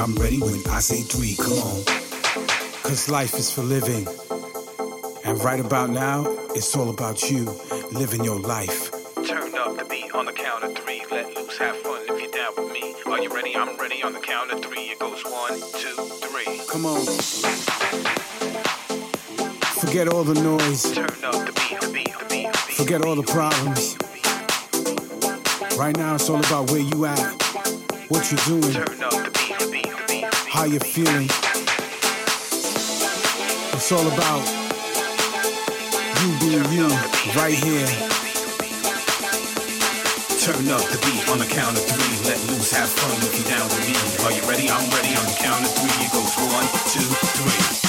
I'm ready when I say three. Come on. Cause life is for living. And right about now, it's all about you living your life. Turn up the beat on the count of three. Let loose, have fun if you're down with me. Are you ready? I'm ready on the count of three. It goes one, two, three. Come on. Forget all the noise. Turn up Forget all the problems. Right now, it's all about where you at, what you're doing. How you're feeling. It's all about you being you right here. Turn up the beat on the count of three. Let loose, have fun you're down with me. Are you ready? I'm ready on the count of three. It goes one, two, three.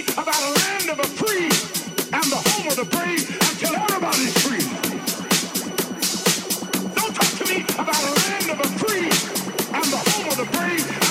about a land of the free the home of the brave free. Don't talk to me about a land of the free and the home of the brave.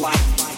Like.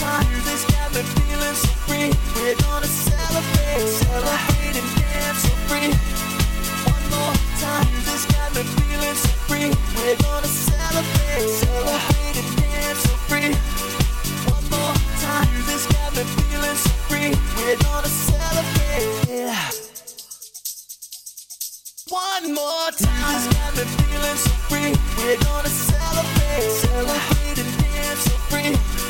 time. Feeling so free. We're gonna celebrate. Celebrate and dance so free. One more time. Feeling so free. We're gonna celebrate. Celebrate and dance so free. One more time. Feeling so free. We're gonna celebrate. One more time. Feeling so free. We're gonna celebrate. Celebrate and dance so free.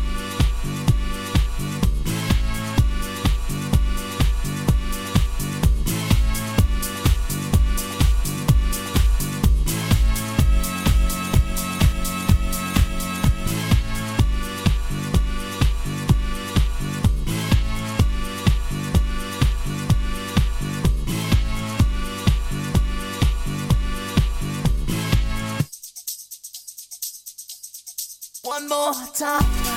More time.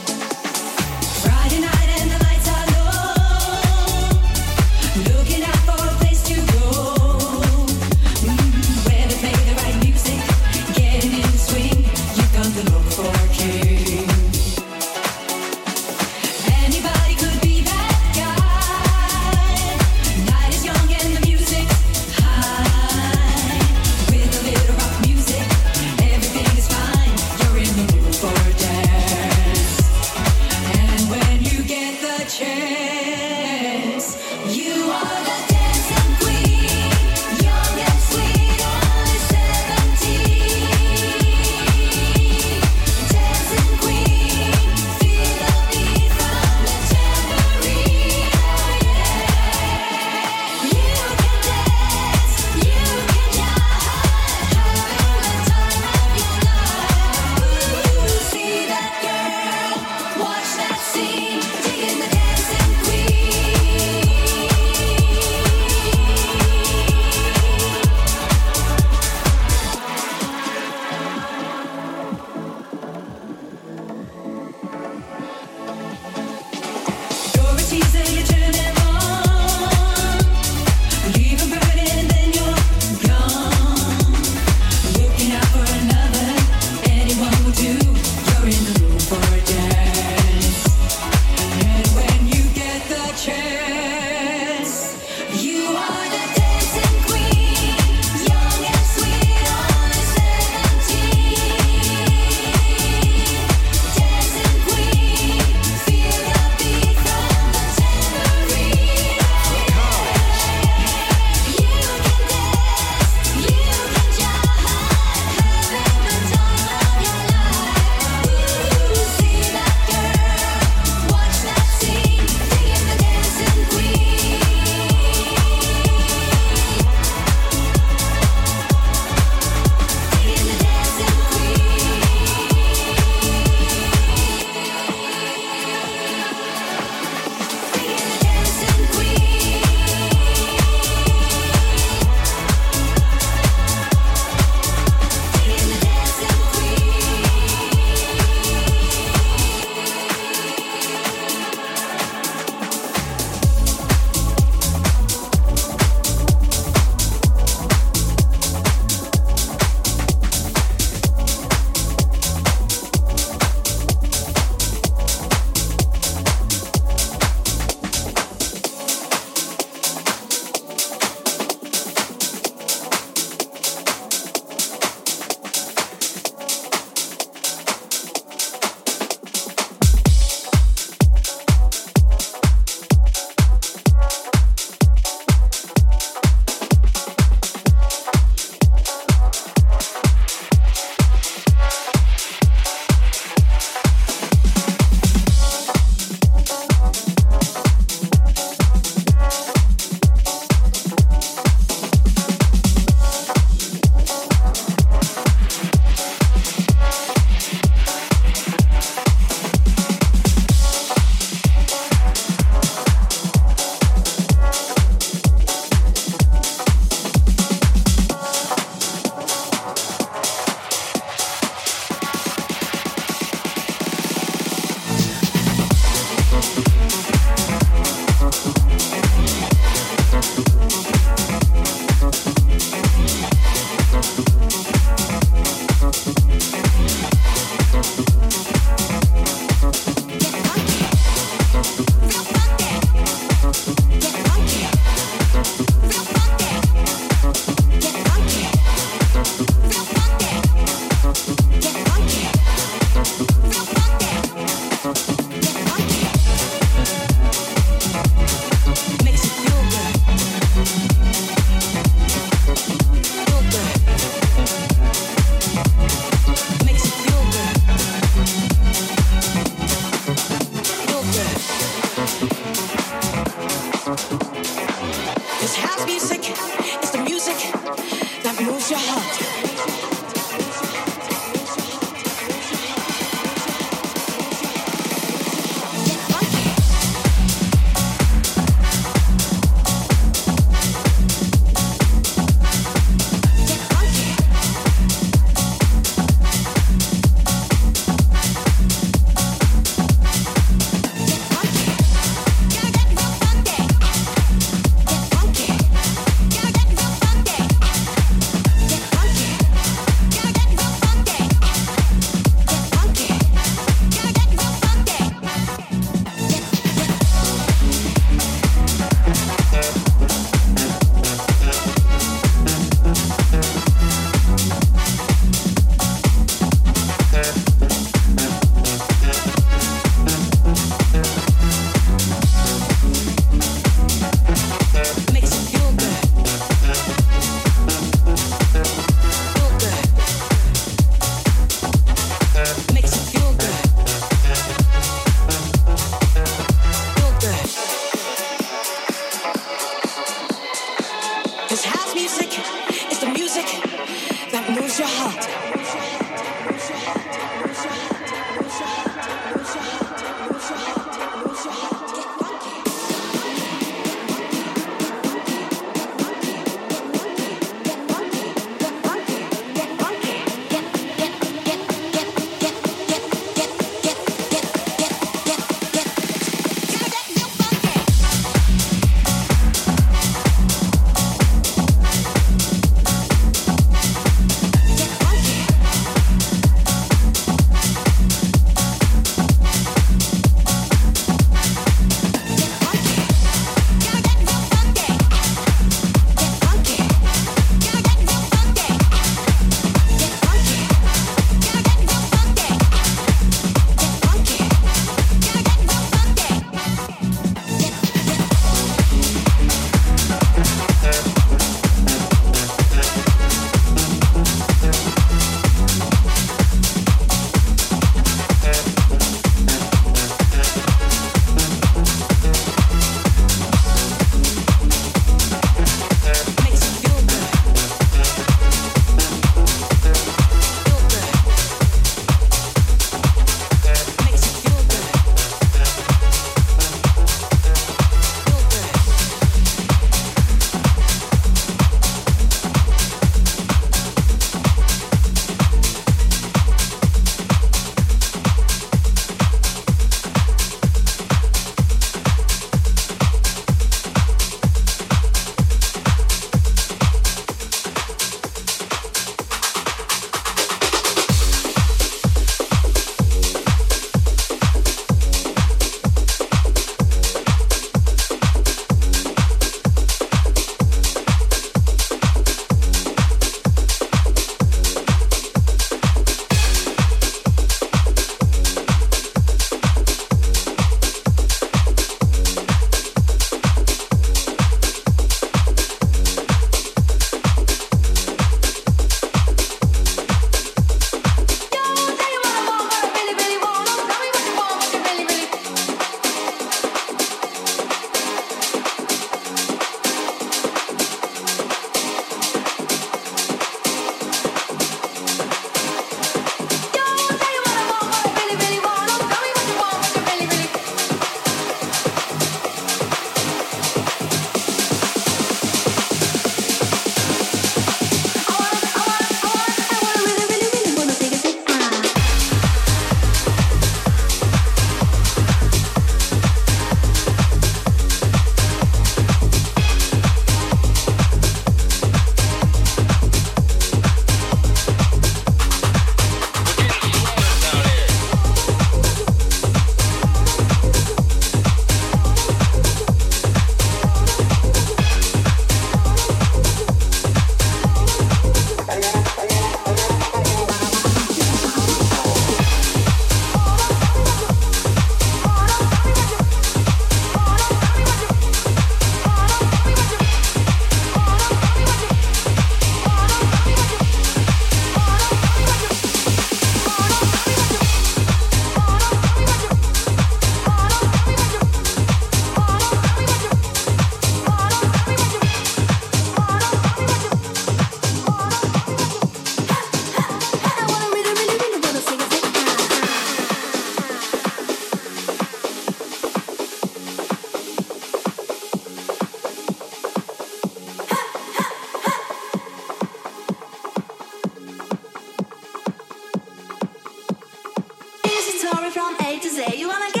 Thank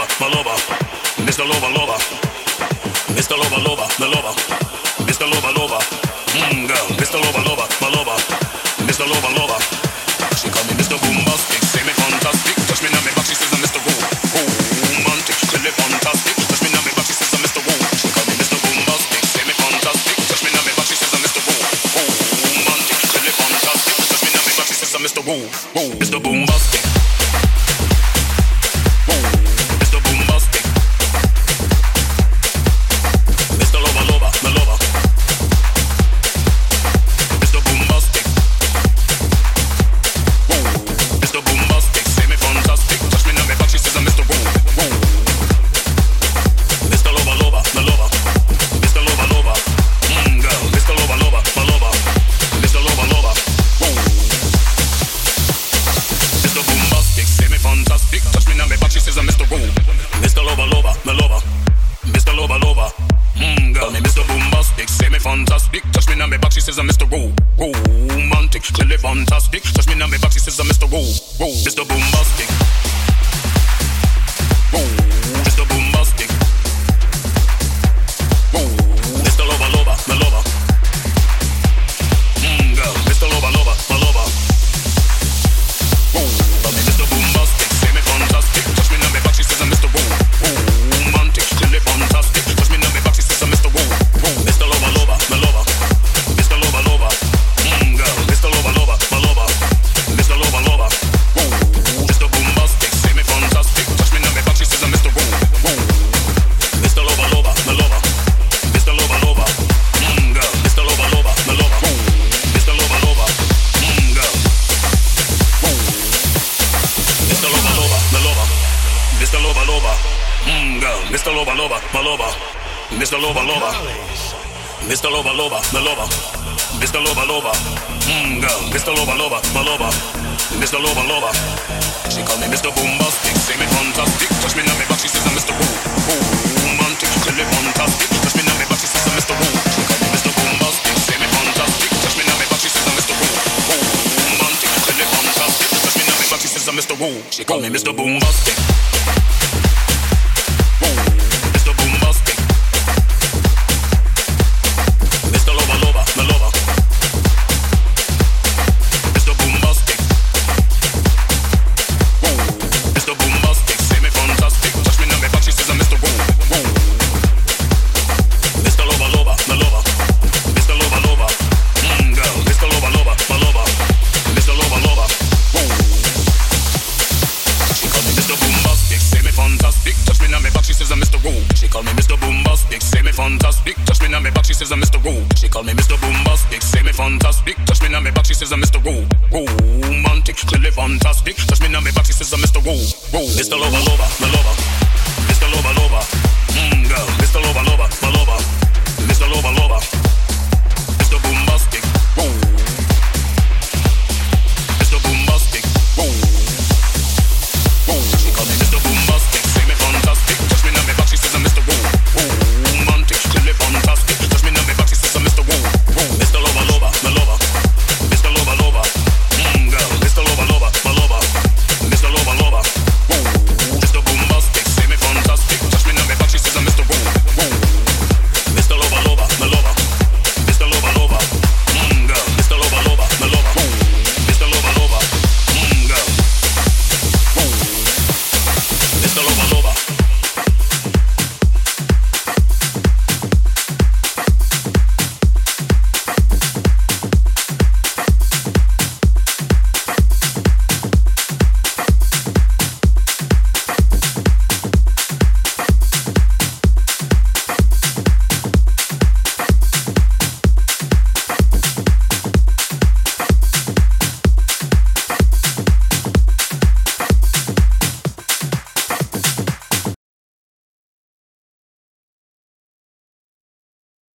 Loba, Maloba, Mr. Lova, Lova, Mr. Lova, Loba, Maloba, Mr. Lova Loba, Mmm, girl, Mr. Lova Loba, Loba, Maloba, Mr. Lova, Lova, She call me Mr. Boombastic.